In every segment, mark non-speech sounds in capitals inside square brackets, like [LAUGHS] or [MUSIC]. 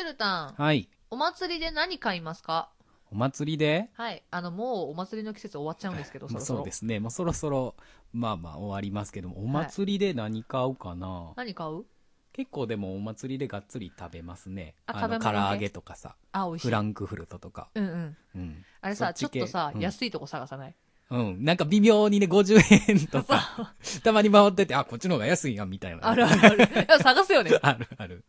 チュルタン、はい。お祭りで何買いますか？お祭りで？はい。あの、もうお祭りの季節終わっちゃうんですけど、そろそろ。そうですね。もうそろそろ、まあまあ終わりますけども、お祭りで何買うかな、何買う？結構でもお祭りでがっつり食べますね。あの、食べ物ね唐揚げとかさ、あ、美味しい。フランクフルトとか。うんうん。うん。あれさ、ち系？ちょっとさ、うん安いとこ探さない？うん。なんか微妙にね、50円とか、たまに回ってて、あ、こっちの方が安いやん、みたいな。あるあるある。探すよね。[LAUGHS] あるある。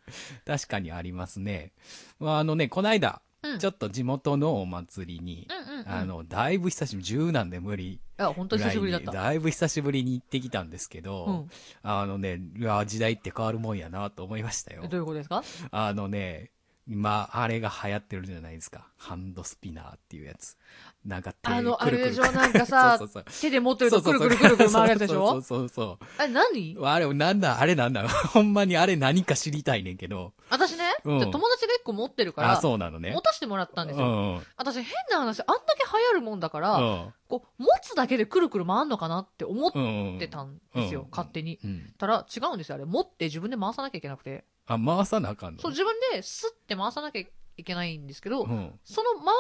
確かにありますね。まあ、あのね、こないだ、うん。ちょっと地元のお祭りに、うんうんうん。あの、だいぶ久しぶり、10なんで無理いや、本当に久しぶりだった。だいぶ久しぶりに行ってきたんですけど、うん。あのね、いや、時代って変わるもんやなと思いましたよど。ういうことですか？あのね、今、あれが流行ってるじゃないですか。ハンドスピナーっていうやつ。なんか手あの、[LAUGHS] あれでしょ？なんかさそうそうそう、手で持ってるとくるくるくるくる回るやつでしょ？そうそうそうあれ何。あれ、なんだ、あれなんだ、ほんまにあれ何か知りたいねんけど。私ね、友達が一個持ってるから、あ、そうなのね持。たせてもらったんですよ。うん。うん。私変な話、あんだけ流行るもんだから、うんこう、持つだけでくるくる回んのかなって思っうん。てたんですよ、うん勝手に。うん。たら、違うんですよ、あれ。持って自分で回さなきゃいけなくて。あ、回さなあかんのそう、自分でスッて回さなきゃいけないんですけど、うん。その回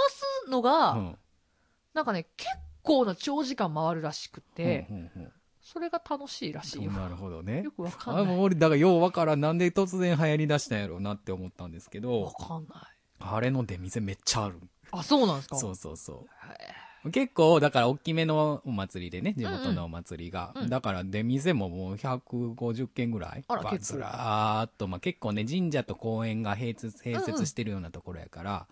すのが、うん。なんかね、結構な長時間回るらしくて、うんうんうんそれが楽しいらしいよ。なるほどねよ。くわかあんない。もう俺、だからようわからん。なんで突然流行り出したんやろうなって思ったんですけわど、かんない。あれの出店めっちゃある。あ、そうなんですか？そうそうそう。結構、だから大きめのお祭りでね、地元うんのお祭りが。うんだから出店ももう150軒ぐらい。あら結構ずらーっと、まあ結構ね、神社と公園が併設、併設してるようなところやから、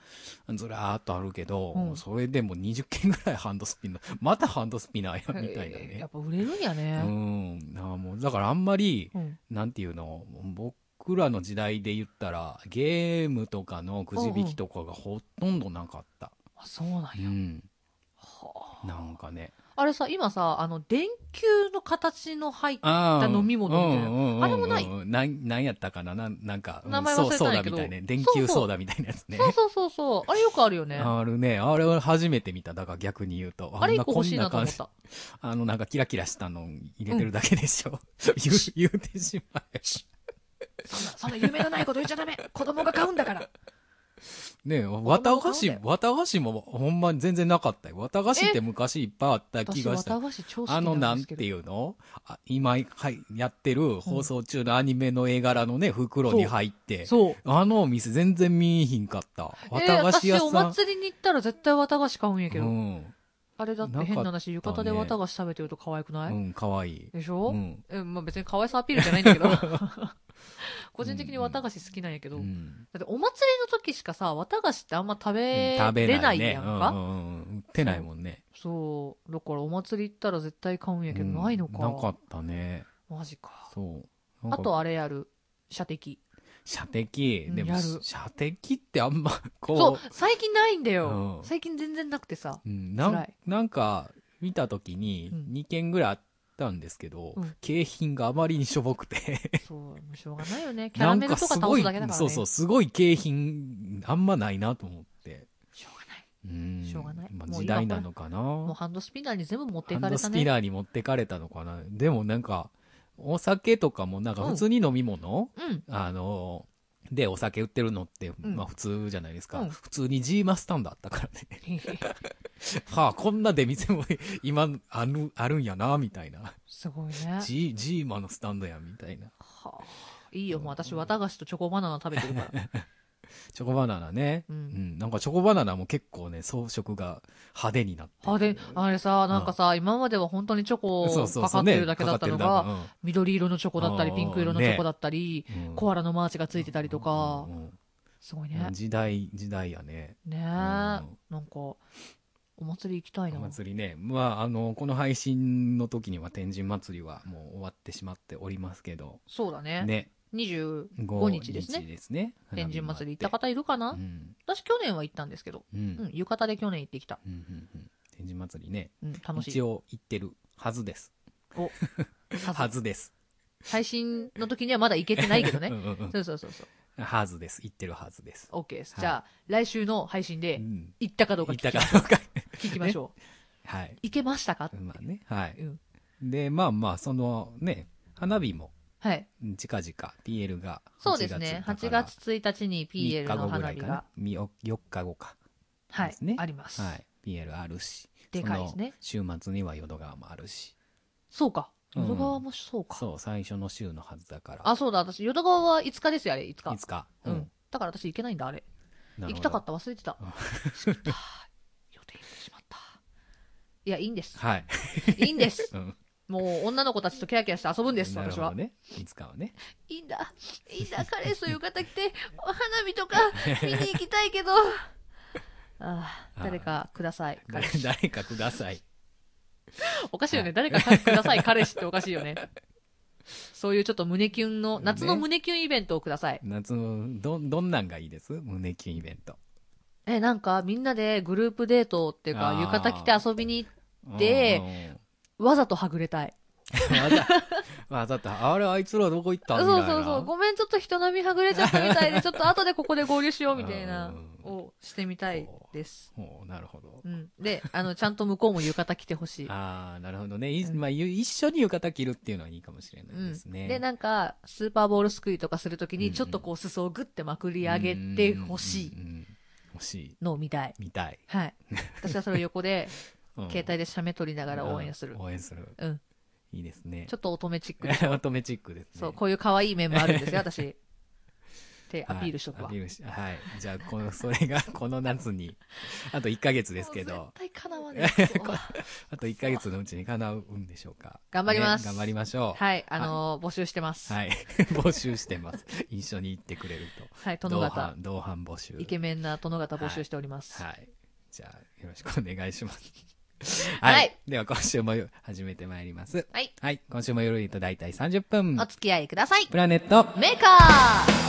ずらーっとあるけど、うんそれでも20軒ぐらいハンドスピナー、[LAUGHS] またハンドスピナーや、みたいなねやっ。ぱ売れるんやうね。ん。あもうだからあんまり、うん。なんていうの、僕らの時代で言ったら、ゲームとかのくじ引きとかがほとんどなかった。あ、そうなんや。うん。はあなんかね。あれさ、今さ、あの、電球の形の入っあ飲み物みたいなあれもない？なん、なんやったかな？なんなんか、うん名前忘れたけどダみたいな。電そうそう球ソーダみたいなやつね。そうそうそうそう。あれよくあるよね。ああるね。あれは初めて見た。だから逆に言うと。れ一個欲しいなと思った。あの、なんかキラキラしたの入れてるだけでしょ。[LAUGHS] 言う、言うてしまえ。[LAUGHS] そんな、そんな夢のないこと言っちゃダメ子供が買うんだからねえ、綿菓子綿菓子もほんまに全然なかったよ。綿菓子って昔いっぱいあった気私、がしたあの、ななんんて。いうの？あ今、はい、やってる放送中のアニメの絵柄のね、袋に入って。そう。あのお店全然見えひんかった。えー綿菓子屋私、おさん。祭りに行ったら絶対綿菓子買うんやけど。うん。あれだって変な話、浴衣で綿菓子食べてると可愛くない、うん、かわいい。でしょ、うん。え、まあ別に可愛さアピールじゃないんだけど。[LAUGHS] 個人的に綿菓子好きなんやけど。うんだってお祭りの時しかさ、綿菓子ってあんま食べれないね。やんか、うんうんうん。売ってないもんね。そう。だからお祭り行ったら絶対買うんやけど、うんないのか。なかったね。マジか。そう。あとあれやる。射的。射的。でも射的ってあんま、そうこ、最近ないんだよ。うん最近全然なくてさ。う、うん、ななんか、見たときにうん2件ぐらいあったんですけどうん、景品があまりにしょぼくて。そう、しょうがないよね。[LAUGHS] キャラメルとか倒かすだけだからね。そうそう、すごい景品、あんまないなと思って。しょうがない。うん。しょうがないまあ、時代なのかな。もうハンドスピナーに全部持っていハンかれたね。ドスピナーに持ってかれたのかな。でもなんか、お酒とかもなんか普通に飲み物、うん。あの、で、お酒売ってるのって、んまあ普通じゃないですか。うん普通に G マスタンドあったからね。[LAUGHS] はあ、こんな出店も [LAUGHS] 今ある、あるんやな、みたいな。すごいね。G、G マのスタンドや、みたいな。はあ、いいよ、もう私、綿菓子とチョコバナナ食べてるから。[LAUGHS] チョコバナナね。ううんん。なんかチョコバナナも結構ね、装飾が派手になって。あれ、あれさ、なんかさ、今までは本当にチョコかかってるだけだったのが、が、緑色のチョコだったり、うんピンク色のチョコだったり、うんコアラのマーチがついてたりとかう、んすごいねうん。時代、時代やね。ねなんか、お祭り行きたいな。お祭りね。まあ、あの、この配信の時には天神祭りはもう終わってしまっておりますけど、そうだね。ね。25 5日ですね。ですね。天神祭り行った方いるかな、うん。私去年は行ったんですけど、うん。ううんん、浴衣で去年行ってきた。うんうん天神祭りね。うん、楽しい。一応行ってるはずです。お、はずです。配信の時にはまだ行けてないけどね。[LAUGHS] うんうんうんそうそうそうそう。はずです。行ってるはずです。OK です。はいじゃあ、来週の配信うで、ん。行ったかどうか聞きうか。聞きましょう。[LAUGHS] はい。行けましたか？まあね。はい。うん。で、まあまあ、そのね、花火もはい。近々 PL がそうですね。8月1日に PL 3日の後ぐら花火がいかな、みよ4日後かはいあります。はい PL あるしでかいですね週末には淀川もあるしそうか。うん淀川もそうか。そう最初の週のはずだからあ、そうだ。私、淀川は5日ですよ、あれ、5日。いつかうん。だから私行けないんだ、あれ。行きたかった、忘れてた。しまった予定入れてしまった。いや、いいんです。はい、いいんです。うん、もう、女の子たちとキャーキャーして遊ぶんです、私は。ねいつかはねいいんだ。いいんだ、彼氏と浴衣着て、[LAUGHS] 花火とか見に行きたいけど。[LAUGHS] ああ、誰かください。誰かくださいおかしいよね。誰かください、彼氏っておかしいよね。そういうちょっと胸キュンの、夏の胸キュンイベントをください。夏のどどんなんがいいです？胸キュンイベントえ、なんか、みんなでグループデートっていうか、浴衣着て遊びに行って、わざとはぐれたい。う [LAUGHS] んわざわざとあれあいつらどこ行ったそうみたいなそうそう。ごめん、ちょっと人並みはぐれちゃったみたいで、[LAUGHS] ちょっと後でここで合流しようみたいなうん、をしてみたいです。ほうなるほどうん。で、あの、ちゃんと向こうも浴衣着てほしい。[LAUGHS] ああなるほどね、いうんまあ、ゆ一緒に浴衣着るっていうのはいいかもしれなうんいですね、で、なんか、スーパーボールすくいとかするときに、うんうんちょっとこう、裾をぐってまくり上げてほしいうんうんうん欲しいのを見たい。見たい、はい。私はそれを横で、うん。携帯で写メ撮りながら応援する。うん。応援する。うん。いいですね。ちょっと乙女チックで。[LAUGHS] 乙女チックですね。そう、こういう可愛い面もあるんですよ、[LAUGHS] 私。ってアピールしとくわ。はい。アピールしはい。じゃあこのそれが [LAUGHS] この夏にあと1ヶ月ですけど。絶対叶わないですわあと1ヶ月のうちに叶うんでしょうか。頑張ります。ね頑張りましょう。はい、あのー募集してます。はい。募集してます。一緒に行ってくれるはい、と殿方。同伴募集。イケメンな殿方募集しております。はい。じゃあよろしくお願いします [LAUGHS] はい。では今週も始めてまいります。はい。はい。今週も夜と大体30分。お付き合いください。プラネット。メーカー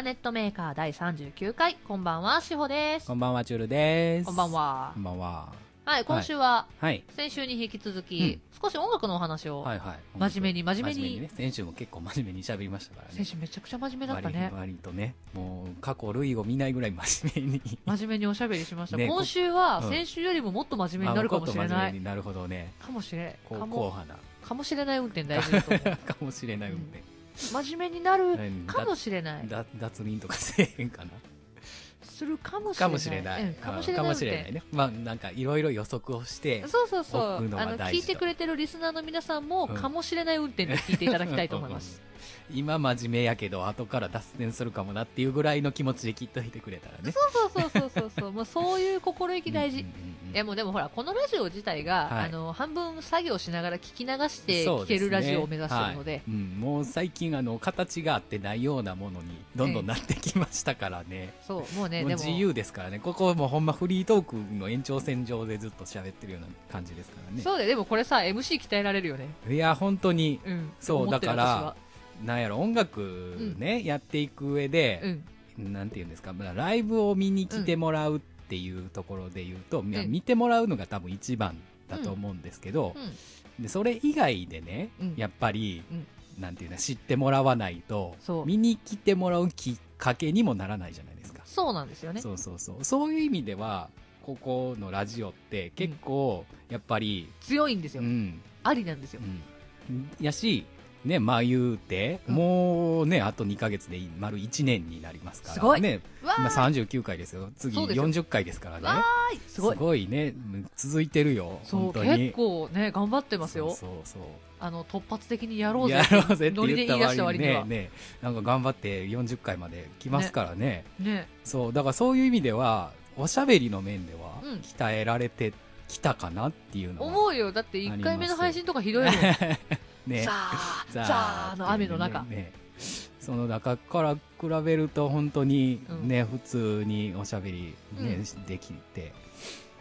ラネットメーカー第39回、こんばんは、しほです。こ。んばんはチュールです。こんばんは。こん。ばんは。はい、今週は、はい。先週に引き続き、少し音楽のお話を、はいはい。真面目に真面目に。ね。先週も結構真面目に喋りましたからね。先週めちゃくちゃ真面目だったね。割。割とね。もう過去類を見ないぐらい真面目に。真面目におしゃべりしました。ね今週はうん。先週よりももっと真面目になるかもしれない。面目になるほどね。かもしれこうかも硬派な。かもしれない運転大事だと思う。[LAUGHS] かもしれない運転、真面目になる何？かもしれない。だ脱輪とかせえへんかな？するかもしれない。かもしれない、うんかもしれない。ねまあなんかいろいろ予測をしてそうそうそう。あの、聞いてくれてるリスナーの皆さんも、うんかもしれない運転で聞いていただきたいと思います。今真面目やけど後から脱線するかもなっていうぐらいの気持ちで聞いといてくれたらねそうそうそうそうそう。もうそういう心意気大事うん。うんうんいやもうでもほら、このラジオ自体が、はい。あの、半分作業しながら聞き流して聞けるラジオを目指してるので、はい。うん、もう最近あの形があってないようなものにどんどんなってきましたからね、そう、もうね、もうでも、自由ですからね。ここもうほんまフリートークの延長線上でずっと喋ってるような感じですからね。そうだよ、でもこれさ、MC 鍛えられるよね。いや本当に。うん。そうだからなんやろ音楽ね、やっていく上で、うん。なんていうんですかまあライブを見に来てもらうっていうところで言うと、うん。見てもらうのが多分一番だと思うんですけど、うん。でそれ以外でね、うん。やっぱり、うん。なんていうの知ってもらわないと見に来てもらうきっかけにもならないじゃないですか、そうなんですよね。そうそうそう。そういう意味ではここのラジオって結構やっぱり、強いんですよ。うん。ありなんですよ。う。ん。やしねまあ言うて、うん。もうねあと2か月で丸1年になりますから。すごい。ね今わー。い39回ですよ。次そうですよ。40回ですからね。わーい。すごい。ね。続いてるよそう、本当に。結構ね、頑張ってますよ。そうそうあの、突発的にやろうぜ。やろうぜって言った割にねねなんか頑張って40回まで来ますからね。ね。そうだからそういう意味ではおしゃべりの面ではうん。鍛えられてきたかなっていうのは、思うよ。だって1回目の配信とかひどいもん。[LAUGHS] ね。ザー、[LAUGHS] ザーの雨の中。ね。ねその中から比べると本当にうん。ね、普通におしゃべり、ねうできて。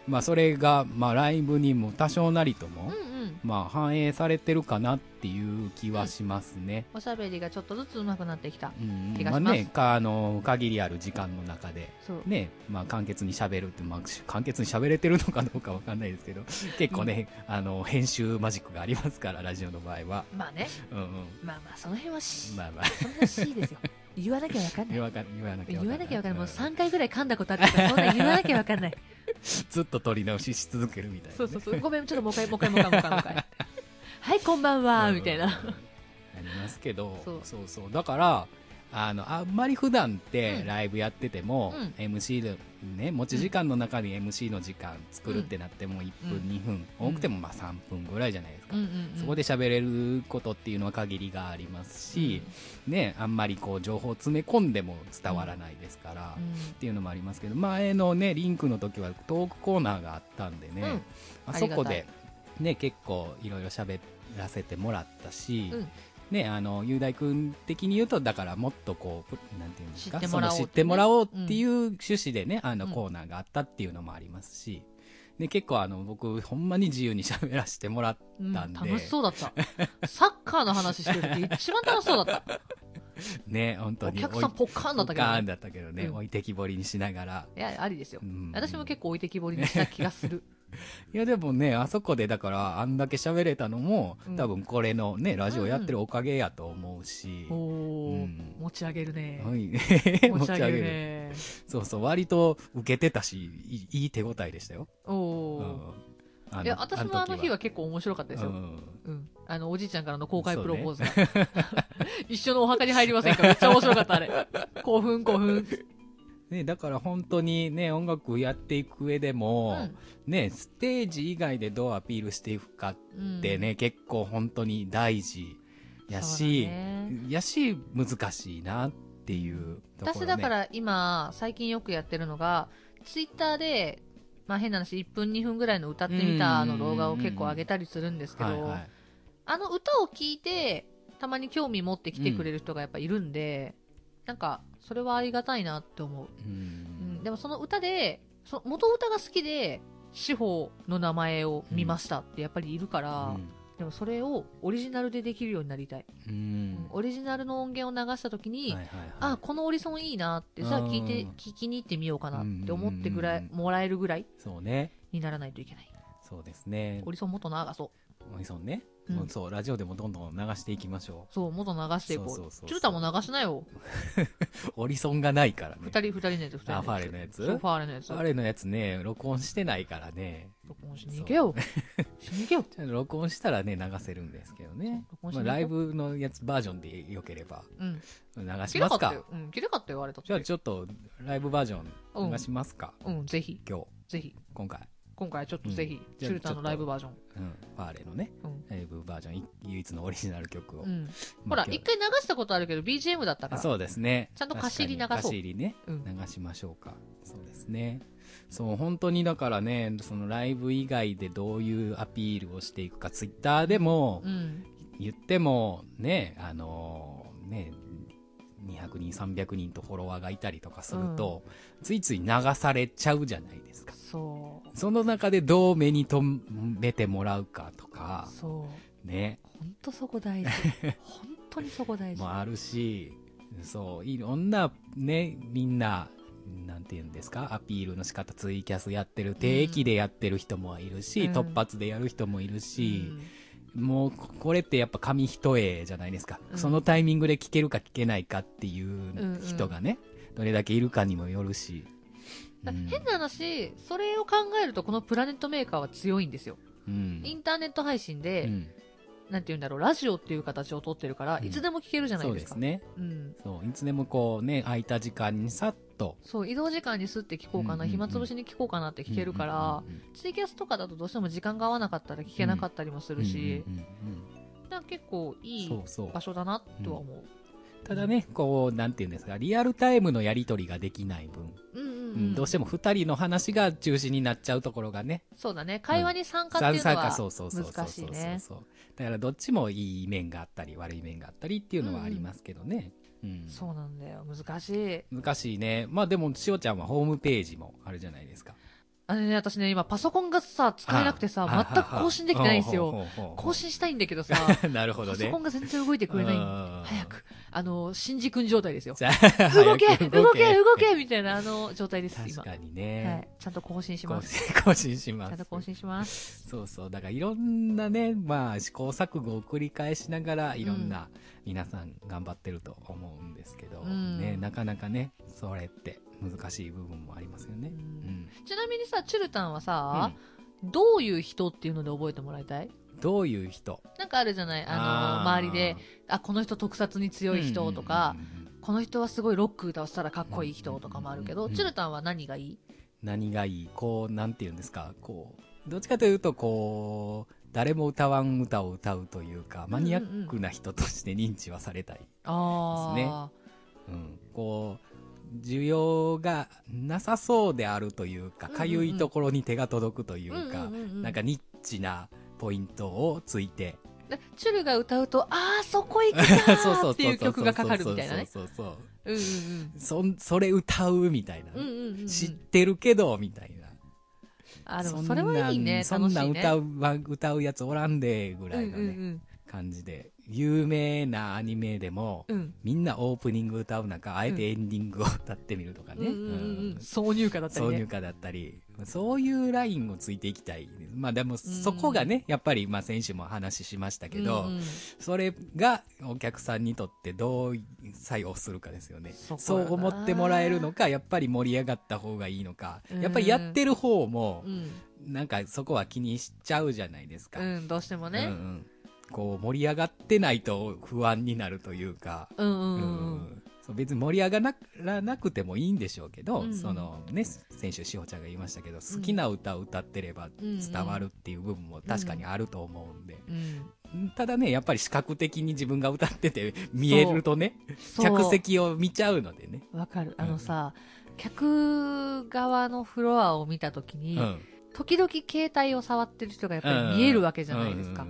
まあそれが、まあライブにも多少なりとも、うんうん。まあ反映されてるかなっていう気はしますね。おしゃべりがちょっとずつ上手くなってきた。うん気がしますまあね、かあの限りある時間の中で。ね、まあ簡潔に喋るって、まあ簡潔に喋れてるのかどうかわかんないですけど、[LAUGHS] 結構ね、あの、編集マジックがありますから、ラジオの場合は。まあね。うんうん。まあまあ、その辺はし、まあまあ、そんなしですよ。言わなきゃわかんない。言わか言わなきゃ言わなきゃわかんない。もううん3回ぐらい噛んだことあるから、そんな言わなきゃわかんない。[LAUGHS] ずっと取り直しし続けるみたいなね、そうそうそう。ごめん、ちょっともう一回、もう一回、もう一回、もう一回。はい、こんばんは、みたいな。うんありますけどそうそうそうだからあのあんまり普段ってうん。ライブやってても、うん。MC でね持ち時間の中に MC の時間作るってなっても1分、うん。2分多くてもまあ3分ぐらいじゃないですか、うんうんうん。そこで喋れることっていうのは限りがありますし、ね、あんまりこう情報を詰め込んでも伝わらないですから、うん、っていうのもありますけど前のねリンクの時はトークコーナーがあったんでね、うん。あそこで、ね、結構いろいろ喋らせてもらったし、うんね、あの雄大君的に言うとだからもっとこうなんていうんですか？知ってもらおうってもらおうっていう趣旨でね、あのうんコーナーがあったっていうのもありますし、で結構あの僕ほんまに自由に喋らせてもらっうんたんで楽しそうだった。サッカーの話してるって一番楽しそうだった。[LAUGHS] ね本当おに客さんポッカーンだったけど、ね。ポッカーンだったけどね、うん置いてきぼりにしながら、いや、ありですよう。ん私も結構置いてきぼりにした気がする。[LAUGHS] いやでもねあそこでだからあんだけ喋れたのも、うん多分これのねラジオやってるおかげやと思うし、おー、うん持ち上げるね。はい [LAUGHS] 持ち上げるね。そうそう割と受けてたしいいい手応えでしたよ、おいや、私もあの日はは結構面白かったですよ。うんうん。あの、おじいちゃんからの公開プロポーズが。[LAUGHS] 一緒のお墓に入りませんかめっちゃ面白かった、あれ。興奮、興奮。ね、だから本当にね音楽やっていく上でも、ねステージ以外でどうアピールしていくかうん。ってね、結構本当に大事やし、だね。やし難しいなっていうね、私だから今、最近よくやってるのが、ツイッターで、まあ変な話、1分2分ぐらいの歌ってみたの動画を結構上げたりするんですけど、はいはい。あの歌を聴いて、たまに興味持ってきてくれる人がやっぱいるんで、なんか、それはありがたいなって思う。ううん。ん、でもその歌で、その元歌が好きで、司法の名前を見ましたってやっぱりいるから、でもそれをオリジナルでできるようになりたい。うん。うん。オリジナルの音源を流した時に、はいはいはい。あ、このオリソンいいなって、じゃあ聞いてうん、聞きに行ってみようかなって思ってぐらい、うんもらえるぐらいそうね。にならないといけない。そうですね。オリソンもっと流そオリソンね、うんそうラジオでもどんどん流していきましょう。そう、もっと流していこう。そうそうチュルタも流しなよ。う [LAUGHS] オリソンがないからね二人、二人のやつ、二人。あファーレのやつ？そう、ファーレのやつ。ファーレのやつね録音してないからね録音しに行けよ。しに行けよ。[LAUGHS] 録音したらね流せるんですけどねまあ、ライブのやつバージョンでよければうん。流綺しますか。うん、綺麗かったよ、あれだって。じゃあちょっとライブバージョうんン流しますか、うん、ぜひ、今日ぜひ。今回、今回ちょっとぜひ、うんチュルタのライブバージョン。うん、ファーレのねうん。ライブバージョンい唯一のオリジナル曲を、うん。ほら、一回流したことあるけど、BGM だったから。あそうですねちゃんと貸し入り流そうりねうん。流しましょうかそうですねそう本当にだからねそのライブ以外でどういうアピールをしていくかツイッターでもうん。言ってもねあのね200人300人とフォロワーがいたりとかすると、ついつい流されちゃうじゃないですかそう。その中でどう目に留めてもらうかとか。そう。ね。ほんとそこ大事。[LAUGHS] 本当にそこ大事。もあるしそういろんなねみんななんて言うんですか？アピールの仕方ツイキャスやってる定期でやってる人もいるし、うん。突発でやる人もいるしう、ん。もうここれってやっぱ紙一重じゃないですか、うん。そのタイミングで聞けるか聞けないかっていう人がね、どれだけいるかにもよるし、変な話、それを考えるとこのプラネットメーカーは強いんですよ。うん。インターネット配信で、うん。なんて言うんだろう、ラジオっていう形を取ってるから、うん。いつでも聞けるじゃないでか。そうですすね。うん。そういつでもこうね空いた時間にさっと。そう、移動時間にすって聞こうかな、暇つぶしに聞こうかなって聞けるから、ツイキャスとかだとどうしても時間が合わなかったら聞けなかったりもすうんるし、結構いい場所だなとは思う。ただねこうなんていうんですかリアルタイムのやり取りができない分、うん。どうしても2人の話が中心になっちゃうところがね。そうだね。会話に参加っていうのはそうそうそうそう難しいね。そうそうだからどっちもいい面があったり悪い面があったりっていうのはありますけどね、うん。そうなんだよ。難しい。難しいね。まあでもしおちゃんはホームページもあるじゃないですかあのね、私ね、今パソコンがさ、使えなくてさ、全く更新できてないんですよ。更新したいんだけどさ、[LAUGHS] なるほどね。パソコンが全然動いてくれない。早く。あの、新次君状態ですよ。動け動け動けみたいなあの状態です、今。確かにね。はい。ちゃんと更新します。更新します。ちゃんと更新します。そうそう。だからいろんなね、まあ試行錯誤を繰り返しながら、いろんな皆さん頑張ってると思うんですけど、ね、なかなかね、それって難しい部分もありますよね。ちなみにさ、チュルタンはさ、どういう人っていうので覚えてもらいたい？どういう人？なんかあるじゃない？あの、周りで、あ、この人特撮に強い人とか、この人はすごいロック歌をしたらかっこいい人とかもあるけど、チュルタンは何がいい？何がいい？こう、なんて言うんですか、こう、どっちかというと、こう、誰も歌わん歌を歌うというか、マニアックな人として認知はされたいですね。うん、こう、需要がなさそうであるというか、かゆいところに手が届くというか、なんかニッチなポイントをついて。チュルが歌うと、ああ、そこ行くかーっていう曲がかかるみたいなね。そうそうそう。うんうんうん、そそれ歌うみたいな、知ってるけど、みたいな。あ、でもそれはいいね。そんなん歌う、歌うやつおらんで、ぐらいのね、感じで。有名なアニメでも、うん、みんなオープニング歌う中、あえてエンディングを歌ってみるとかね。挿入歌だったり、ね、挿入歌だったり。そういうラインをついていきたい。まあでも、そこがね、やっぱり、まあ先週も話しましたけど、うんうん、それがお客さんにとってどう作用するかですよね。そう思ってもらえるのか、やっぱり盛り上がった方がいいのか、やっぱりやってる方も、なんかそこは気にしちゃうじゃないですか。うん、どうしてもね。うんうんこう盛り上がってないと不安になるというか、うんうん別に盛り上がらなくてもいいんでしょうけど、うんうん、そのね、先週しほちゃんが言いましたけど、好きな歌を歌ってれば伝わるっていう部分も確かにあると思うんで、うんうん、ただね、やっぱり視覚的に自分が歌ってて見えるとね、客席を見ちゃうのでね。わかる。あのさ、うん、客側のフロアを見たときに、時々携帯を触ってる人がやっぱり見えるわけじゃないですか。で、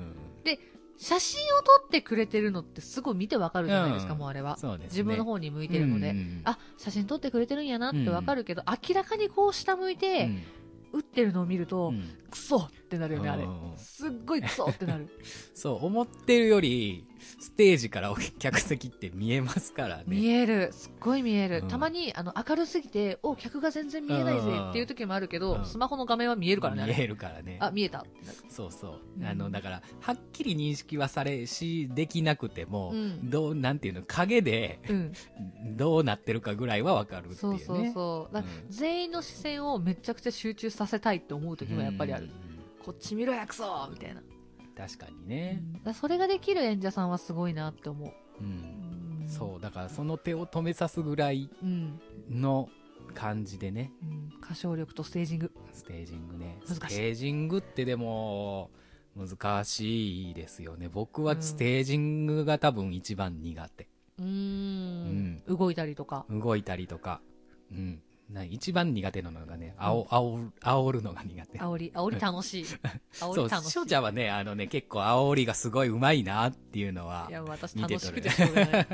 写真を撮ってくれてるのってすごい見てわかるじゃないですか、うん、もうあれは、ね、自分の方に向いてるので、うんうん、あ写真撮ってくれてるんやなってわかるけど、うん、明らかにこう下向いて、打ってるのを見ると、クソってなるよね、あれ。すっごいクソってなる。[LAUGHS] そう、思ってるより、ステージからお客席って見えますからね。見える。すっごい見える。うん、たまに、あの、明るすぎて、お、客が全然見えないぜっていう時もあるけど、スマホの画面は見えるからね。見えるからね。あ、見えた。そうそう。あの、だから、はっきり認識はされし、できなくても、うん、どう、なんていうの、影で、うん、どうなってるかぐらいはわかるっていうね。そうそうそう。全員の視線をめちゃくちゃ集中させたいって思う時もやっぱりある。こっち見ろやくそみたいな。確かにね、うん、それができる演者さんはすごいなって思う、うん、うん、そう。だからその手を止めさすぐらいの感じでね、うん、歌唱力とステージング。ステージングね。ステージングってでも難しいですよね。僕はステージングが多分一番苦手。うん。動いたりとか。動いたりとか。うんな一番苦手なのがね、あお、あお、煽るのが苦手。煽り、煽り楽しい。[LAUGHS] 煽り楽しい。そう、翔ちゃんはね、あのね、結構煽りがすごい上手いなっていうのは、いや、私楽しくてしょうがない。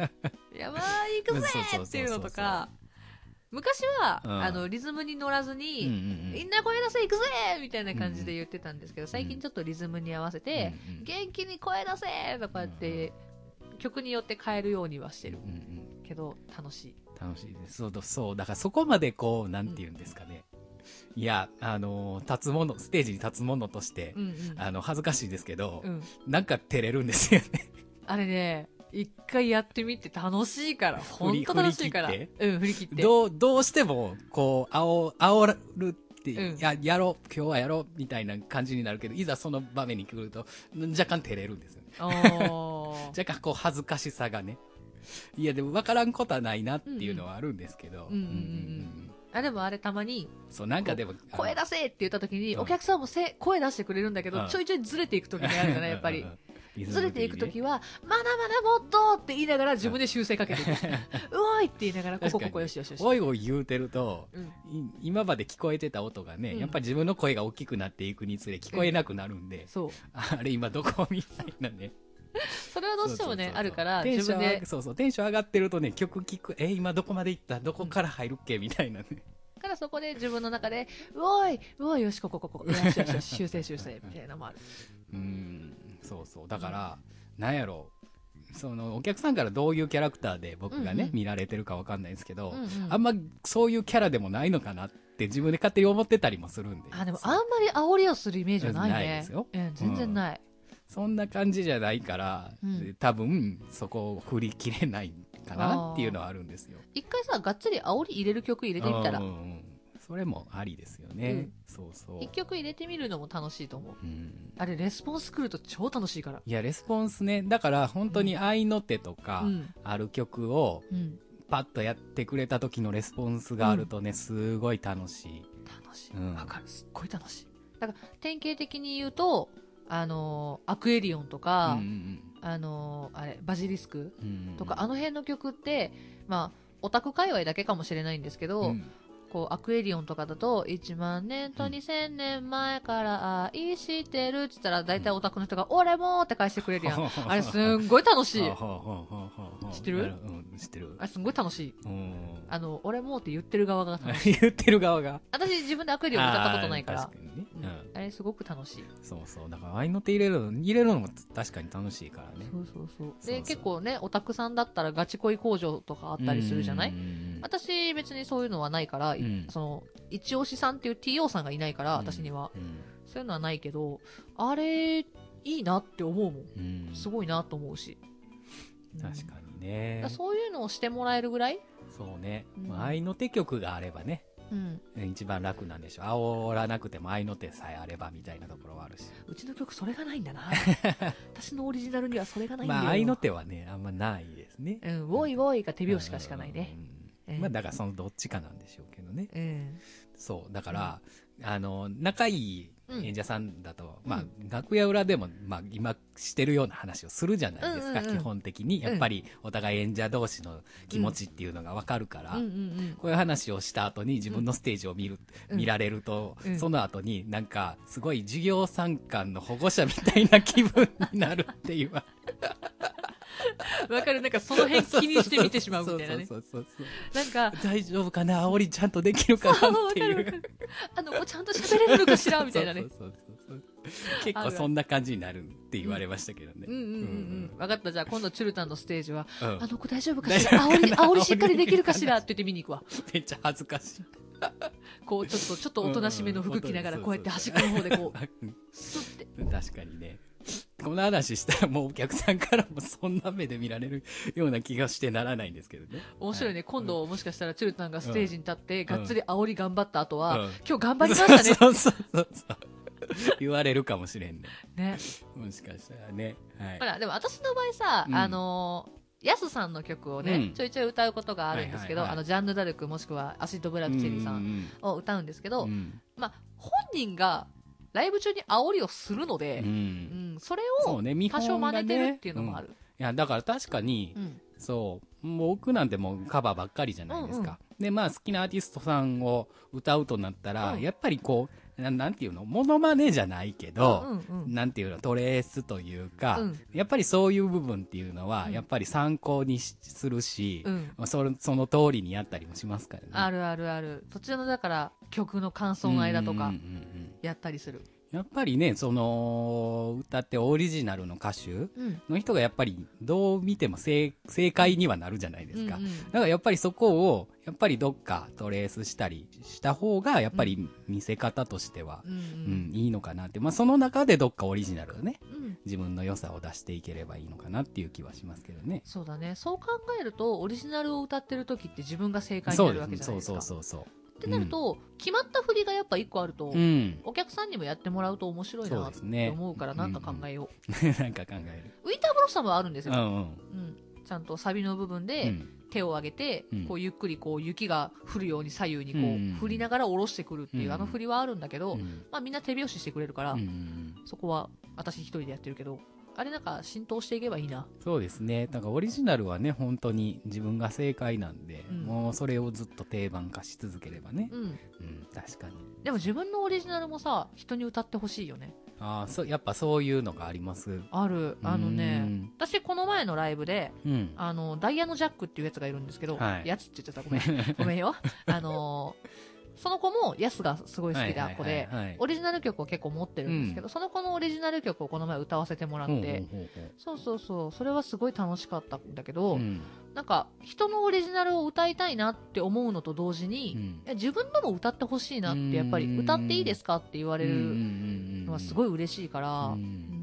やばい、行くぜっていうのとか、昔は、うん、あの、リズムに乗らずに、うんうんうん、みんな声出せ行くぜみたいな感じで言ってたんですけど、最近ちょっとリズムに合わせて、うんうん、元気に声出せとかって、曲によって変えるようにはしてる。うんうん、けど、楽しい。楽しいです。そう、そう、だからそこまでこう、なんて言うんですかね。うん、いや、あの、立つもの、ステージに立つものとして、うんうん、あの、恥ずかしいですけど、うん、なんか照れるんですよね。あれね、一回やってみて楽しいから、本当楽しいから。うん、振り切って。どう、どうしても、こう、あお、煽るって、うん、や、やろう、今日はやろう、みたいな感じになるけど、いざその場面に来ると、若干照れるんですよね。[LAUGHS] 若干こう、恥ずかしさがね。[LAUGHS] いや、でも分からんことはないなっていうのはあるんですけど。あ、でもあれたまに、そう、なんかでも、声出せって言った時に、お客さんもせ声出してくれるんだけど、ちょいちょいずれていく時があるよね、やっぱり。ずれていくときは、まだまだもっとって言いながら自分で修正かけていく。う [LAUGHS] おいって言いながら、ここここよしよしよし。おいおい言うてると、今まで聞こえてた音がね、やっぱり自分の声が大きくなっていくにつれ聞こえなくなるんで、そう。あれ今どこみたいなね。[LAUGHS] それはどうしてもね、あるから、自分で。そうそう、テンション上がってるとね、曲聴く、え、今どこまで行った？どこから入るっけ？みたいなね。からそこで自分の中で、うおい、うおい、よし、ここ、ここ、よしよし修正修正、みたいなのもある。うん、そうそう。だから、うん、なんやろう。そのお客さんからどういうキャラクターで僕がね、うんうん、見られてるかわかんないですけど、うんうん、あんまそういうキャラでもないのかなって自分で勝手に思ってたりもするんで。あ、でもあんまり煽りをするイメージはないね。ないですよ。うん、全然ない。そんな感じじゃないから、うん、多分そこを振り切れないかなっていうのはあるんですよ。一回さ、がっつり煽り入れる曲入れてみたら。うんうんそれもありですよね。うん、そうそう。一曲入れてみるのも楽しいと思う。うん、あれ、レスポンス来ると超楽しいから。いや、レスポンスね。だから、本当に愛の手とか、ある曲を、パッとやってくれた時のレスポンスがあるとね、すごい楽しい。楽しい。わ、かる。すっごい楽しい。だから、典型的に言うと、あのアクエリオンとか、うんうん、あのあれ、バジリスクとか、うんうん、あの辺の曲って、まあ、オタク界隈だけかもしれないんですけど、うん、こう、アクエリオンとかだと、1万年と2000年前から愛してるって言ったら、大体オタクの人が、俺もって返してくれるやん。あれすんごい楽しい。[LAUGHS] 知ってる？知ってる？あれすんごい楽しい。あの、俺もって言ってる側が楽しい。[LAUGHS] 言ってる側が。私自分でアクエリオン歌ったことないから。確かにね。あれすごく楽しい。そうそう。だから愛の手入れるの、入れるのも確かに楽しいからね。そうそうそう。で、結構ね、オタクさんだったらガチ恋工場とかあったりするじゃない？私別にそういうのはないから、その、一押しさんっていう TO さんがいないから、私には。そういうのはないけど、あれ、いいなって思うもん。すごいなと思うし。確かにね。そういうのをしてもらえるぐらい？そうね。愛の手曲があればね。うん、一番楽なんでしょ。う煽らなくても愛の手さえあればみたいなところはあるし。うちの曲それがないんだな。[LAUGHS] 私のオリジナルにはそれがないんだよ。まあ愛の手はねあんまないですね。うん。ウォイウォイが手拍子かしかないね、うん。まあだからそのどっちかなんでしょうけどね、うん、そう。だから、あの仲いい演者さんだと、うん、まあ、楽屋裏でも、まあ、今してるような話をするじゃないですか、基本的に。やっぱり、お互い演者同士の気持ちっていうのがわかるから、こういう話をした後に自分のステージを見る、うん、見られると、うん、その後になんか、すごい授業参観の保護者みたいな気分になるっていう。[LAUGHS] わかる、なんかその辺気にして見てしまうみたいなね。そうそうそうなんか、大丈夫かな？煽りちゃんとできるかな？っていう。あの、ちゃんと喋れるのかしら？みたいなね。そうそうそう結構そんな感じになるって言われましたけどね。うんうんうんうん。分かった。じゃあ今度チュルタンのステージは、うん、あの子大丈夫かしら？煽り、煽りしっかりできるかしら？って言って見に行くわ。めっちゃ恥ずかしい。こう、ちょっと、ちょっとおとなしめの服着ながら、こうやって端っこの方でこう、スって。確かにね。この話したらもうお客さんからもそんな目で見られるような気がしてならないんですけどね。面白いね。はい、今度、もしかしたらチュルタンがステージに立って、がっつり煽り頑張った後は、うん、今日頑張りましたね。[LAUGHS] そうそうそうそう。言われるかもしれんね。ね。もしかしたらね。はい。ほら、でも私の場合さ、うん、あのー、ヤスさんの曲をね、うん、ちょいちょい歌うことがあるんですけど、あの、ジャンヌ・ダルクもしくはアシッド・ブラック・チェリーさんを歌うんですけど、うんうん、まあ、本人がライブ中に煽りをするので、うん、うん、それを多少真似てるっていうのもある。ねうん、いや、だから確かに、うん、そう、僕なんてもうカバーばっかりじゃないですか。うんうん、で、まあ好きなアーティストさんを歌うとなったら、やっぱりこう、ななんていうの？モノマネじゃないけど、うんうん、なんていうの？トレースというか、うん、やっぱりそういう部分っていうのは、やっぱり参考にするし、うん、そその通りにやったりもしますからね。あるあるある。そちらのだから曲の感想の間とか、やったりする。やっぱりね、その、歌ってオリジナルの歌手の人がやっぱりどう見ても正正解にはなるじゃないですか。うんうん、だからやっぱりそこを、やっぱりどっかトレースしたりした方が、やっぱり見せ方としては、うん、うんうん、いいのかなって。まあその中でどっかオリジナルね、うん、自分の良さを出していければいいのかなっていう気はしますけどね。そうだね。そう考えると、オリジナルを歌ってる時って自分が正解になるわけじゃないですか。そうそうそうそう。ってなると、決まった振りがやっぱ一個あると、お客さんにもやってもらうと面白いなって思うからなんか考えよう。[LAUGHS] なんか考える。ウィンターブロッサムはあるんですよ。うんちゃんとサビの部分で手を上げて、こうゆっくりこう雪が降るように左右にこう振りながら下ろしてくるっていうあの振りはあるんだけど、まあみんな手拍子してくれるから、そこは私一人でやってるけど、あれなんか浸透していけばいいな。そうですね。なんかオリジナルはね、本当に自分が正解なんで、うん、もうそれをずっと定番化し続ければね。うん。うん、確かに。でも自分のオリジナルもさ、人に歌ってほしいよね。ああ、そう、やっぱそういうのがありますある。あのね、私この前のライブで、うん、あの、ダイヤのジャックっていうやつがいるんですけど、はい、やつって言っちゃった。ごめん。ごめんよ。[LAUGHS] あのその子もヤスがすごい好きな子で、オリジナル曲を結構持ってるんですけど、うん、その子のオリジナル曲をこの前歌わせてもらって、そうそうそう、それはすごい楽しかったんだけど、うん、なんか、人のオリジナルを歌いたいなって思うのと同時に、うん、自分のも歌ってほしいなって、やっぱり、歌っていいですかって言われるのはすごい嬉しいから、うん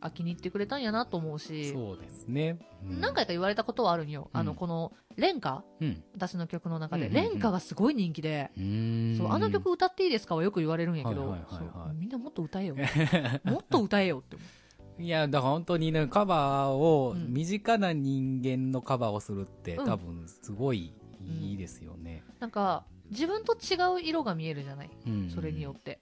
あ気に入ってくれたんやなと思うし。そうですね、うん、何回か言われたことはあるんよ、うん、あのこの廉歌、うん、私の曲の中で。廉歌、がすごい人気で。そうあの曲歌っていいですかはよく言われるんやけど、みんなもっと歌えよ。[LAUGHS] もっと歌えよっていや、だから本当にね、カバーを、身近な人間のカバーをするって、多分すごいいいですよね。なんか、自分と違う色が見えるじゃない、それによって。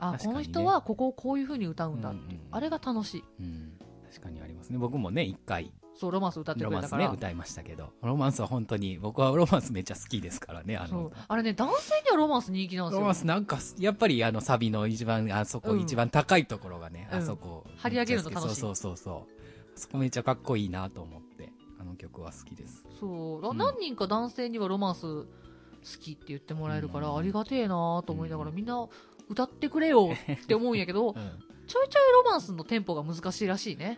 あ、ね、この人はここをこういうふうに歌うんだって、うんうん、あれが楽しい、うん、確かにありますね。僕もね一回そうロマンス歌ってくれたから。ロマンスね歌いましたけど。ロマンスは本当に僕はロマンスめっちゃ好きですからねあのあれね男性にはロマンス人気なんですよ。ロマンスなんかやっぱりあのサビの一番あそこ、一番高いところがね、あそこ張り上げるの楽しい。そうそうそうそこめっちゃかっこいいなと思ってあの曲は好きです。そう、何人か男性にはロマンス好きって言ってもらえるから、ありがてえなと思いながら、みんな歌ってくれよって思うんやけど、[LAUGHS] うん、ちょいちょいロマンスのテンポが難しいらしいね。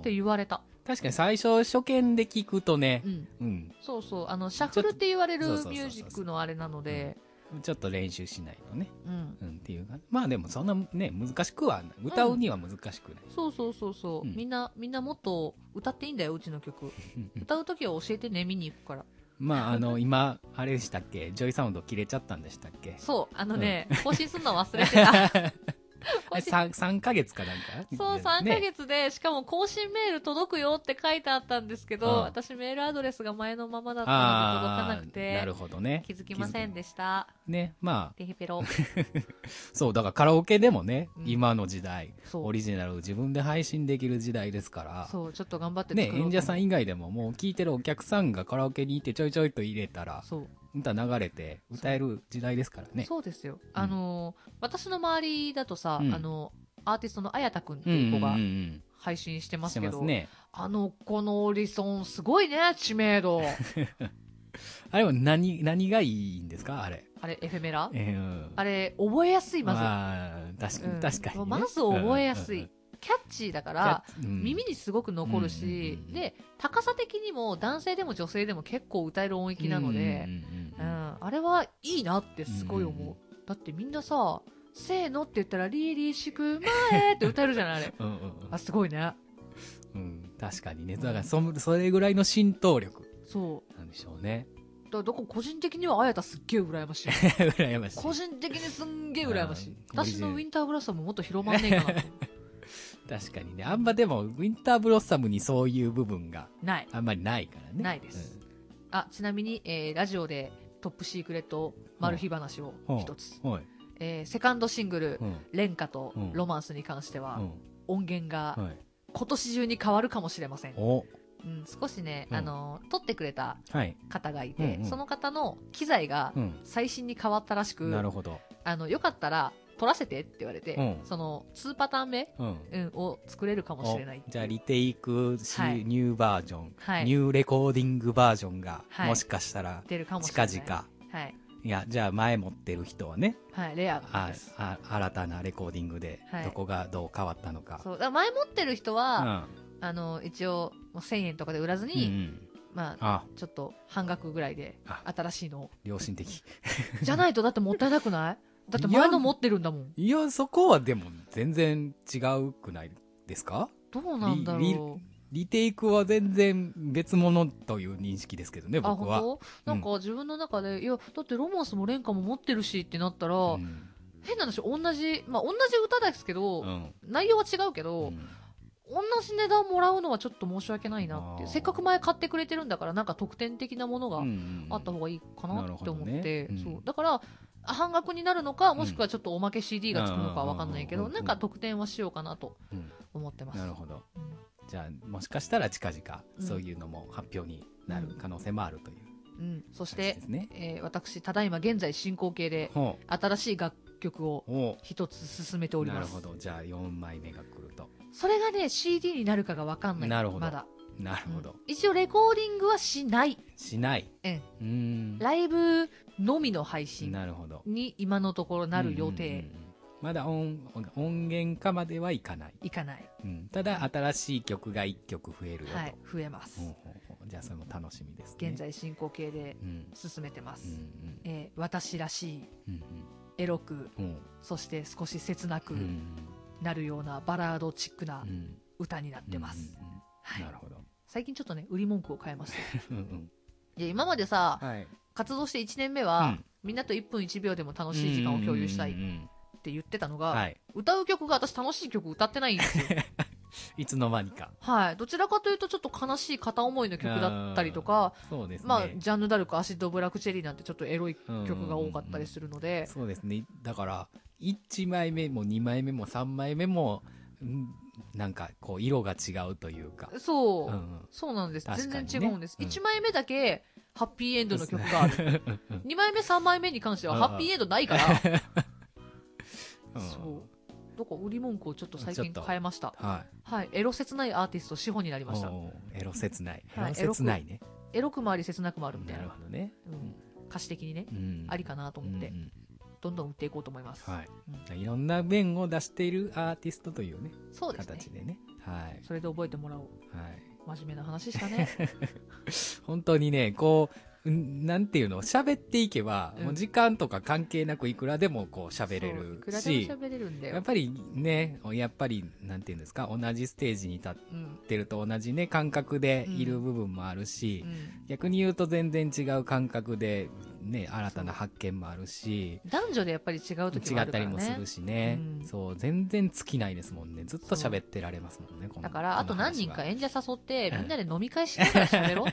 って言われた。確かに最初初見で聞くとね、うん。うん、そうそう。あの、シャッフルって言われるミュージックのあれなので、ちょっと練習しないとね。うん。うん、っていうか。まあでもそんなね、難しくは歌うには難しくない。うん、そうそうそうそう、うん、みんな、みんなもっと歌っていいんだよ、うちの曲。[LAUGHS] 歌う時は教えてね、見に行くから。まあ、あの、今、あれでしたっけ？ジョイサウンド切れちゃったんでしたっけ？そう、あのね、うん、更新するの忘れてた。[LAUGHS] [LAUGHS] 3, 3ヶ月かなんか？そう、3ヶ月で、しかも更新メール届くよって書いてあったんですけど、うん、私メールアドレスが前のままだったので届かなくて、なるほどね。気づきませんでした。ね、まあ。テヘペロ。[LAUGHS] そう、だからカラオケでもね、うん、今の時代、オリジナル自分で配信できる時代ですから。そう、ちょっと頑張ってね、演者さん以外でももう聞いてるお客さんがカラオケにいてちょいちょいと入れたら、そう。歌流れて歌える時代ですからね。そうですよ。あのー、私の周りだとさ、あのーアーティストのあやたくんっていう子が配信してますけど、ね、あの子のオリソンすごいね、知名度。[LAUGHS] あれは何、何がいいんですか？あれ。あれ、エフェメラ、えー、あれ、覚えやすい、まず。あ確かに、うん、確かに、ね、まず覚えやすい。キャッチーだから、耳にすごく残るし、で、高さ的にも男性でも女性でも結構歌える音域なので、あれはいいなってすごい思う。だってみんなさ、せーのって言ったら、リリシク前って歌えるじゃないあれ。[LAUGHS] うんうんうん、あ、すごいね。うん、確かにね。だからそ、それぐらいの浸透力。そう。なんでしょうね。だから個人的にはあやたすっげえ羨ましい。[LAUGHS] 羨ましい。個人的にすんげえ羨ましい。私のウィンターブロッサムもっと広まんねえかな [LAUGHS] 確かにね。あんまでも、ウィンターブロッサムにそういう部分が。ない。あんまりないからね。ないです。うん、あ、ちなみに、えー、ラジオでトップシークレットマル秘話を一つ。はい。えー、セカンドシングル「廉歌とロマンス」に関しては、音源が今年中に変わるかもしれません、うん、少しね、あの撮ってくれた方がいて、その方の機材が最新に変わったらしく、なるほどあのよかったら撮らせてって言われて、うん、その2パターン目、うん、を作れるかもしれない。じゃあリテイク、はい、ニューバージョン、はい、ニューレコーディングバージョンが、もしかしたら近々、はい、いや、じゃあ前持ってる人はね。はい、レアああ新たなレコーディングで、どこがどう変わったのか。そう。だ前持ってる人は、うん、あの、一応、もう1000円とかで売らずに、うんうん、まあ、あ。ちょっと半額ぐらいで、新しいのを。良心的。[LAUGHS] じゃないと、だってもったいなくない？だって前の持ってるんだもん。いや、そこはでも全然違うくないですか？どうなんだろう。リテイクは全然別物という認識ですけどね、僕は。なんか自分の中で、うん、いや、だってロマンスも廉価も持ってるしってなったら、うん、変な話、同じ、まあ同じ歌ですけど、うん、内容は違うけど、同じ値段もらうのはちょっと申し訳ないなってせっかく前買ってくれてるんだからなんか特典的なものがあった方がいいかなって思って、ね、そう。だから半額になるのかもしくはちょっとおまけ CD がつくのかわかんないけど、なんか特典はしようかなと思ってます。なるほど、じゃあもしかしたら近々そういうのも発表になる可能性もあるという、うん、そして、ね。えー、私ただいま現在進行形で新しい楽曲を一つ進めております。なるほど。じゃあ4枚目が来ると。それがね CD になるかが分かんない。なるほど。まだなるほど、一応レコーディングはしない。しない。えうん。ライブのみの配信なるほど。に今のところなる予定。うんうんうんまだ音音源化まではいかない、いかない。うん、ただ新しい曲が1曲増えるよと、はい、増えます。じゃあそれも楽しみですね。現在進行形でうん。進めてます。うんうんえー私らしい、うんエロく、う。んそして少し切なくうんなるようなバラードチックなうん。歌になってます。なるほど最近ちょっとね、売り文句を変えました。[LAUGHS] うんうん。いや、今までさ、はい。活動して1年目は、うん。みんなと1分1秒でも楽しい時間を共有したいっうんうんうんて言ってたのが、はい。歌う曲が私楽しい曲歌ってないんですよ。[LAUGHS] いつの間にか。はい。どちらかというとちょっと悲しい片思いの曲だったりとか、そうですね。まあ、ジャンヌ・ダルク、アシッド・ブラック・チェリーなんてちょっとエロい曲が多かったりするので、そうですね。だから1枚目も2枚目も3枚目もうんなんかこう色が違うというかそう、うんうんそうなんです。ね全然違うんです。うん1枚目だけ、ハッピーエンドの曲がある。2枚目、3枚目に関しては、うんハッピーエンドないから、うんそう。どこ売り文句をちょっと最近変えました。はいはい。エロ切ないアーティスト、志保になりました。エロ切ないエはいロ切ないねエロくもあり、切なくもあるみたいなるな。ほどねうん。歌詞的にね、うんありかなと思ってうん、うんどんどん売っていこうと思います。はいいろんな面を出しているアーティストというねそうですね。形でねはいそれで覚えてもらおう。はい真面目な話したね。[LAUGHS] 本当にね、こう、んなんていうの、喋っていけば、うんもう時間とか関係なくいくらでもこう喋れるし、喋れるんだよ。やっぱりね、やっぱり、なんていうんですか、同じステージに立っうん。てると同じね、感覚でいる部分もあるし、うん逆に言うと全然違う感覚で、ね、新たな発見もあるし、男女でやっぱり違う時もあ違ったるからね。りもするしね、うんそう、全然尽きないですもんね。ずっと喋ってられますもんね、だから、あと何人か演者誘って、うんみんなで飲み会しながら喋ろう。は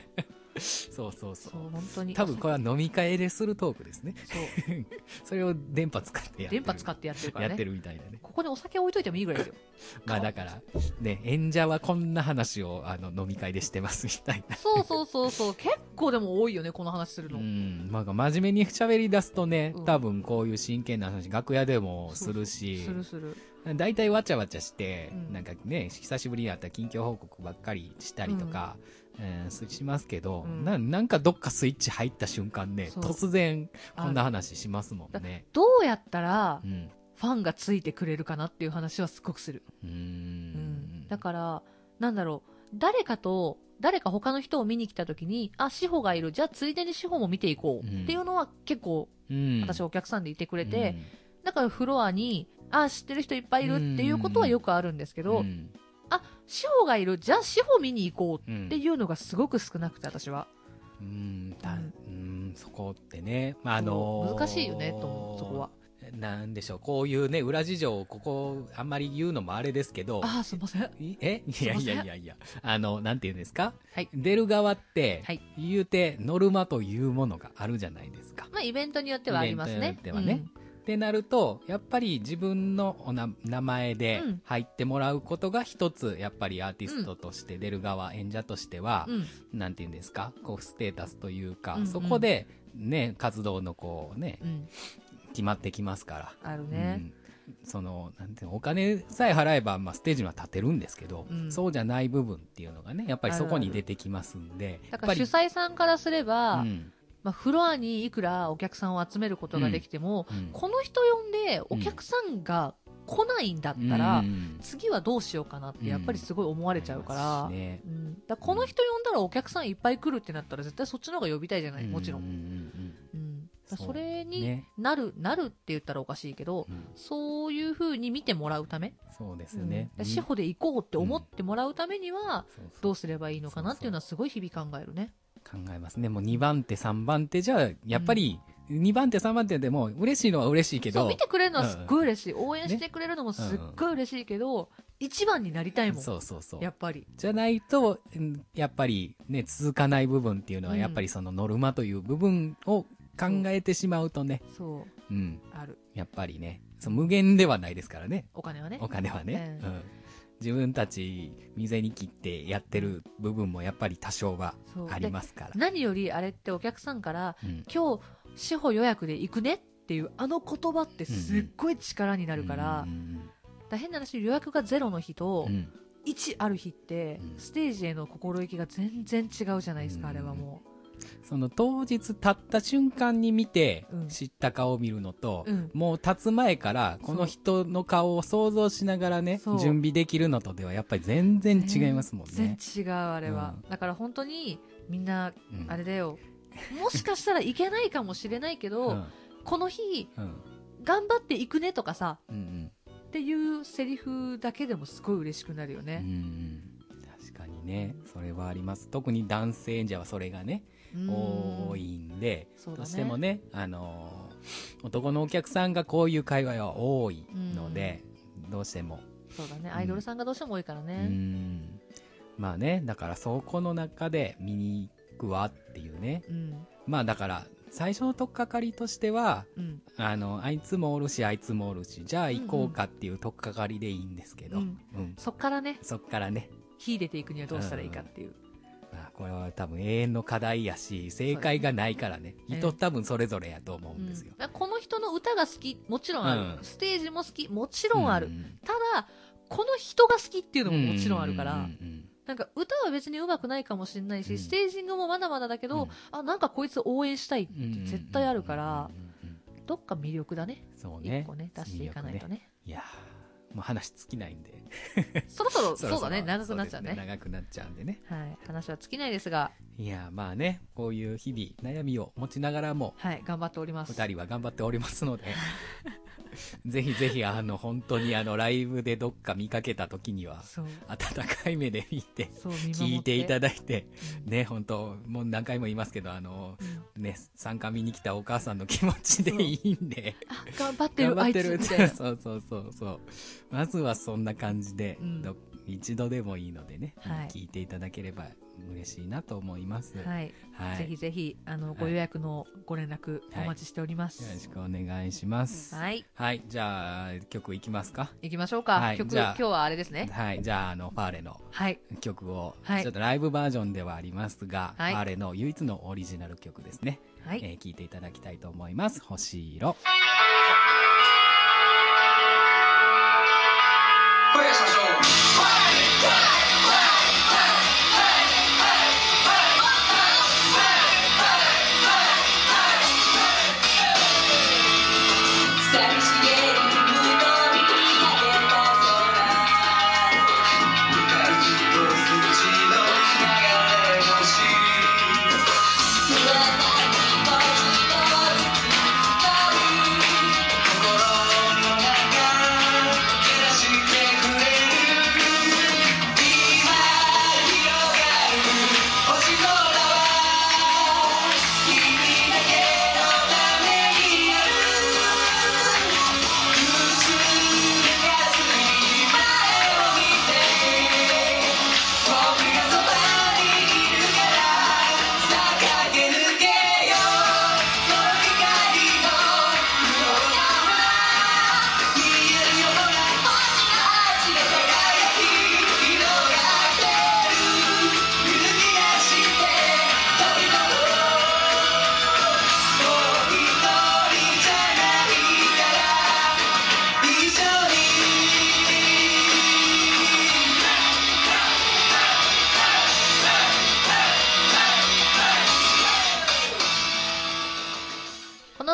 [LAUGHS] そうそうそ。そうう、本当に。多分これは飲み会でするトークですね。そう。[LAUGHS] それを電波使ってやってる。電波使ってやってるからやってね。るみたいなね。ここにお酒置いといてもいいぐらいですよ。[LAUGHS] まあだから、ね、演者はこんな話をあの飲み会でしてますみたいな。そうそうそうそう。結構でも多いよね、この話するうの。ん。まあ真面目に喋り出すとねうん、多分こういう真剣な話、楽屋でもするしす、るする。大体わちゃわちゃして、うんなんかね、久しぶりに会ったら近況報告ばっかりしたりとか、えーしますけど、うんな、なんかどっかスイッチ入った瞬間ね、そう突然こんな話しますもんね。どうやったらう、ん。ファンがついてくれるかなっていう話はすごくする。うーうん。ん。だから、なんだろう、誰かと、誰か他の人を見に来た時に、あ、志保がいる、じゃあついでに志保も見ていこう、うん。っていうのは結構、うん。私お客さんでいてくれて、だからフロアに、あ、知ってる人いっぱいいるっていうことはよくあるんですけど、うん。あ、志保がいる、じゃあ志保見に行こう。うん。っていうのがすごく少なくて、私は。うん。だうんうんそこってね、まあ、あのそう難しいよねと思うそこは。なんでしょう、こういうね、裏事情をここ、あんまり言うのもあれですけど、あ、すいません。いえ？いやいやいやいや、あの、なんて言うんですか？はい。出る側って、はい言うて、ノルマというものがあるじゃないですか。まあ、イベントによってはありますね。イベントによってはねってなると、やっぱり自分のおな名前でうん入ってもらうことが一つ、やっぱりアーティストとして出る側、演者としては、うん。うん。なんて言うんですか、こう、ステータスというか、うんうんそこで、ね、活動のこうね、うん。決まってきますから。あるね。うん。その、なんていうの、お金さえ払えば、まあ、ステージには立てるんですけど、うん。そうじゃない部分っていうのがね、やっぱりそこに出てきますんで、だから主催さんからすれば、うん。まあ、フロアにいくらお客さんを集めることができても、うん。この人呼んでお客さんが来ないんだったら、うん。次はどうしようかなってやっぱりすごい思われちゃうから、ね。うん、だからこの人呼んだらお客さんいっぱい来るってなったら絶対そっちの方が呼びたいじゃない、もちろん。うん、それにね。なる、なるって言ったらおかしいけど、うん。うんそういう風に見てもらうため、そうですよね。うん、志保で行こうって思ってもらうためには、どうすればいいのかなっていうのはすごい日々考えるね。考えます。ね。もう2番手、3番手じゃ、やっぱり、2番手、3番手でも嬉しいのは嬉しいけど。そう見、てくれるのはすっごい嬉しい、応援してくれるのもすっごい嬉しいけど、一番になりたいもん。そうそうそう。やっぱり。じゃないと、うんやっぱりね、続かない部分っていうのは、うんやっぱりそのノルマという部分を考えてしまうとね、そう。うん、ある。やっぱりね、その無限ではないですからね、お金はね。お金はね。ううん。ん自分たち、未に切ってやってる部分もやっぱり多少はありますから。何よりあれってお客さんからうん。今日志保予約で行くねっていうあの言葉ってすっごい力になるから,、うん変な話予約がゼロの日と、うん。1ある日って、ステージへの心意気が全然違うじゃないですか、あれはもう。その当日立った瞬間に見て知った顔を見るのと、うん、もう立つ前からこの人の顔を想像しながらね準備できるのとではやっぱり全然違いますもんね。全然違うあれは、うん、だから本当にみんなあれだよ、うん、もしかしたらいけないかもしれないけど、この日、頑張っていくねとかさ、うんうん、っていうセリフだけでもすごい嬉しくなるよね、確かにね。それはあります。特に男性演者はそれがね多いんで、どうしてもね、あのー、男のお客さんがこういう会話は多いので、どうしても。そうだね、アイドルさんがどうしても多いからね。うん。まあね、だからそこの中で見に行くわっていうね。うん、まあだから、最初の取っかかりとしては、うん、あの、あいつもおるし、あいつもおるし、じゃあ行こうかっていう取っかかりでいいんですけど。うんうん、そっからね。そっからね。火出ていくにはどうしたらいいかっていう。これは多分永遠の課題やし、正解がないからね。ね人多分それぞれやと思うんですよ。うん、この人の歌が好き、もちろんある、うん、ステージも好き、もちろんある。うん、ただ、この人が好きっていうのももちろんあるから、なんか歌は別に上手くないかもしれないし、ステージングもまだまだだけど、あ、なんかこいつ応援したいって絶対あるから、どっか魅力だね。そうね。一個ね、出していかないとね。ねいやもう話尽きないんで。[LAUGHS] そろそろそうだね。長くなっちゃうね、ね、長くなっちゃうんでね。はい。話は尽きないですがいやまあねこういう日々悩みを持ちながらもはい頑張っております。2人は頑張っておりますので [LAUGHS] ぜひぜひ、あの、本当にあの、ライブでどっか見かけた時には、温かい目で見て、聞いていただいて、うん、ね、本当もう何回も言いますけど、あの、うん、ね、参加見に来たお母さんの気持ちでいいんで、頑張ってる、頑張ってる。[LAUGHS] そうそうそうそう。まずはそんな感じで、うん、一度でもいいのでね、はい、聞いていただければ嬉しいなと思います。はい。はい、ぜひぜひ、あの、ご予約のご連絡お待ちしております。はい、よろしくお願いします。はい。はい。じゃあ、曲いきますか？いきましょうか。はい、曲、今日はあれですね。はい。じゃあ、あの、ファーレの曲を、はい、ちょっとライブバージョンではありますが、はい、ファーレの唯一のオリジナル曲ですね。はい。えー、聞いていただきたいと思います。星色。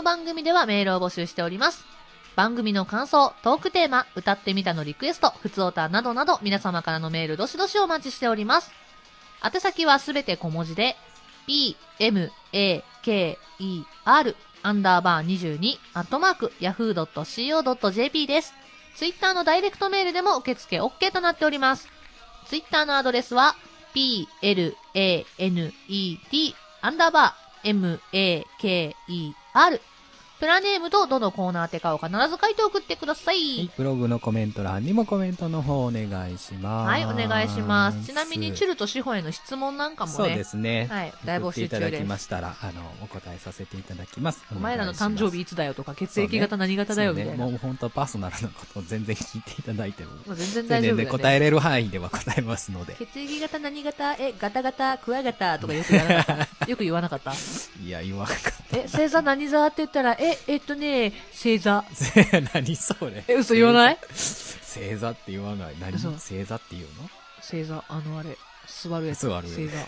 番組ではメールを募集しております。番組の感想、トークテーマ、歌ってみたのリクエスト、ふつおたなどなど皆様からのメールどしどしお待ちしております。宛先はすべて小文字で、p, m, a, k, e, r, アンダーバー22、アットマーク、yahoo.co.jp です。ツイッターのダイレクトメールでも受付 OK となっております。ツイッターのアドレスは、p, l, a, n, e, t, アンダーバー、m, a, k, e, r プラネームとどのコーナーてかを必ず書いて送ってください。はい、ブログのコメント欄にもコメントの方お願いします。はい、お願いします。ちなみに、チルとシホへの質問なんかもね。そうですね。はい、大募集中です。いただきましたら、あの、お答えさせていただきます。お前らの誕生日いつだよとか、血液型何型だよみたいな。ね、もう本当パーソナルなことを全然聞いていただいても。もう全然大丈夫で、答えれる範囲では答えますので。血液型何型え、ガタガタ、クワガタとかよく言わなかった。よく言わなかった？いや、言わなかった。え、星座何座って言ったら、え、えっとね、星座。[LAUGHS] 何それえ、嘘言わない？星座って言わない。何？星座って言うの？星座、あのあれ、座るやつ。座る星座。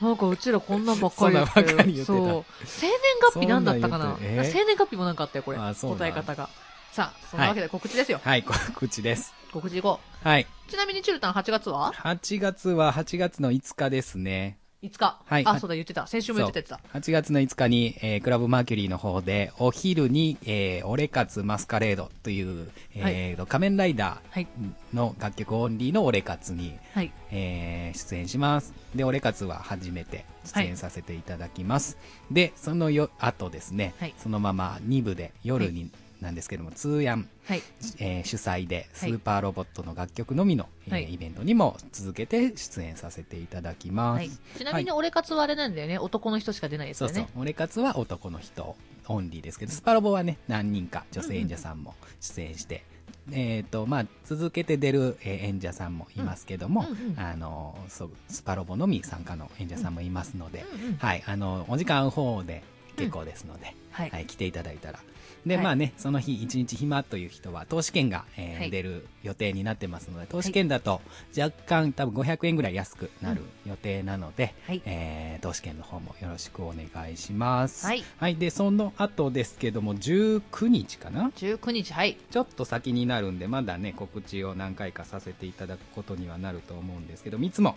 [LAUGHS] なんかうちらこんなんばっかり言ってそんなんばっかり言ってたそう。生年月日なんだったかな？生年月日もなんかあったよ、これ。答え方が。さあ、そんなわけで告知ですよ。はい、告知です。告知いこはい。う。ちなみにチュルタン8月は？8月は8月の5日ですね。5日。はいあ、そうだ、言ってた。先週も言ってたやつだ。8月の5日に、えークラブマーキュリーの方で、お昼に、えー、オレカツマスカレードという、えーと仮面ライダはい。ーの楽曲オンリーのオレカツに、はい。えー出演します。で、オレカツは初めて出演させていただきます。で、そのよ、後ですね、はいそのまま2部で夜に、なんですけども、通夜、はい。えー主催でスーパーロボットの楽曲のみの、はいえーイベントにも続けて出演させていただきます。はい。ちなみに、俺活はあれなんだよね。男の人しか出ないですそうそうよね。。オレカツは男の人オンリーですけど、スパロボはね、何人か女性演者さんも出演して、えっ、と、まあ、続けて出る、えー演者さんもいますけども、うんうんあの、そう、スパロボのみ参加の演者さんもいますので、うんうんはい、あの、お時間合う方で結構ですので、はいはい、来ていただいたら。で、はい。まあね、その日一日暇という人は、投資券が、えーはい。出る予定になってますので、投資券だと若干多分500円ぐらい安くなる予定なので、はい。えー投資券の方もよろしくお願いします。はい。で、その後ですけども、19日かな？19日、はい。ちょっと先になるんで、まだね、告知を何回かさせていただくことにはなると思うんですけど、3つも、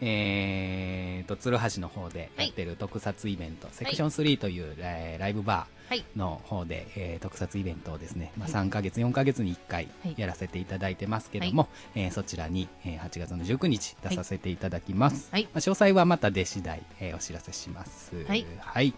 えーと、鶴橋の方でやってる特撮イベント、セクション3という、えーライブバはい。ーの方で、えー特撮イベントをですね、まあ、はい3ヶ月、4ヶ月に1回はいやらせていただいてますけども、えーそちらに、えー8月の19日出させていただきます。はい。まあ、詳細はまた出次第、えーお知らせします。はいはい。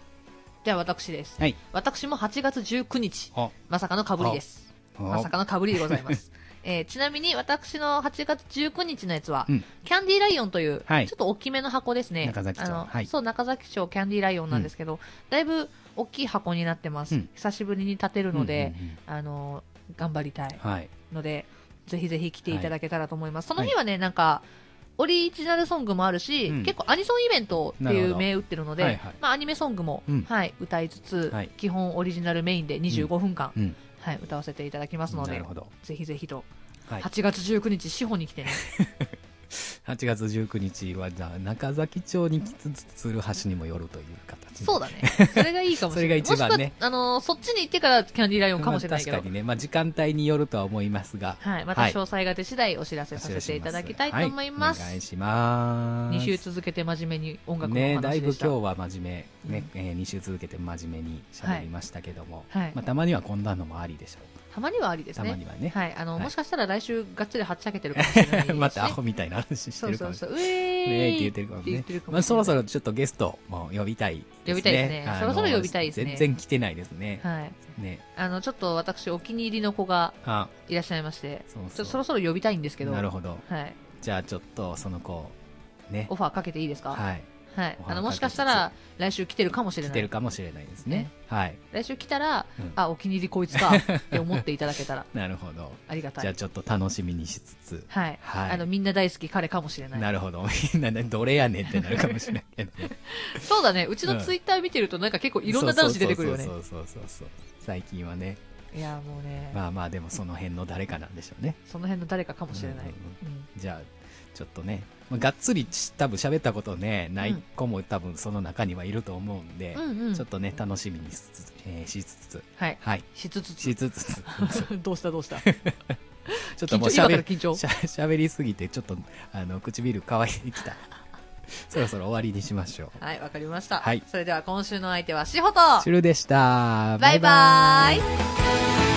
では私です。はい。私も8月19日、おまさかの被りです。おまさかの被りでございます。[LAUGHS] えーちなみに私の8月19日のやつは、うん。キャンディーライオンという、はい。ちょっと大きめの箱ですね。中崎町。あのはい。そう、中崎町キャンディーライオンなんですけど、だいぶ大きい箱になってます。うん。久しぶりに立てるので、うんうんあの、頑張りたいうんはい。ので、ぜひぜひ来ていただけたらと思います。その日はね、なんか、オリジナルソングもあるし、うん。結構アニソンイベントってないう名打ってるので、はいはいまあアニメソングも、うん。はい、歌いつつ、はい。基本オリジナルメインで25分間、うん。はい、歌わせていただきますので。ぜひぜひと、はい。8月19日、司法に来てね。[LAUGHS] [LAUGHS] 8月19日は、じゃあ、中崎町に来つつ、鶴橋にも寄るという形でそうだね。[LAUGHS] それがいいかもしれない。それが一番ねあの、そっちに行ってからキャンディーライオンかもしれないけど。まあ確かにね、まあ、時間帯によるとは思いますが、はい。またはい詳細が出次第お知らせさせていただきたいと思います。はいお願いします。2週続けて真面目に音楽のおね、だいぶ。今日は真面目、ね、えー、2週続けて真面目に喋りましたけども、はいまあ、たまにはこんなのもありでしょたまにはありですたね。まにはねはい。あの、はいもしかしたら来週がっつりはっちゃけてるかもしれないです、ね。[LAUGHS] またアホみたいな話してそうるかもしれない。そうそう。[LAUGHS] うえーねって言ってるかも言ねってるか。もまあ、そろそろ。ろちょっとゲストも呼びたいですね。呼びたいですねあのそろそろ呼びたいですね全然来てないですね。はい。ね。あの、ちょっと私お気に入りの子があ、いらっしゃいまして、そうそうちょっとそろそろ呼びたいんですけど。なるほど。はい。じゃあちょっとその子、ねオ。ファーかけていいですか？はい。はい。あの、もしかしたら来週来てるかもしれ来てるない。かもしれないですね。はい。来週来たら、うんあ、お気に入りこいつかって思っていただけたら [LAUGHS] なるほど。ありがたい。じゃあちょっと楽しみにしつつ。はい。はいあの、みんな大好き彼かもしれない。なるほど。みんなね、どれやねんってなるかもしれないけどね。[LAUGHS] そうだね。うちのツイッター見てるとなんか結構いろんな男子出てくるよねそ。うそうそうそうそう。最近はね。いや、もうね、まあまあでもその辺の誰かなんでしょうね。その辺の誰かかもしれない。うんうんうんじゃあ、ちょっとね、まあがっつりち多分喋ったことね、ない子も多分その中にはいると思うんで、うんうんちょっとね、楽しみにしつつ、えーしつつ、はい。はい。しつつつ。しつつ、[LAUGHS] どうしたどうした？[LAUGHS] ちょっともうしゃ喋りすぎて、ちょっと、あの、唇乾いてきた。[LAUGHS] そろそろ終わりにしましょう。はい、わかりました。はいそれでは今週の相手はしほとシュルでした。バイバーイ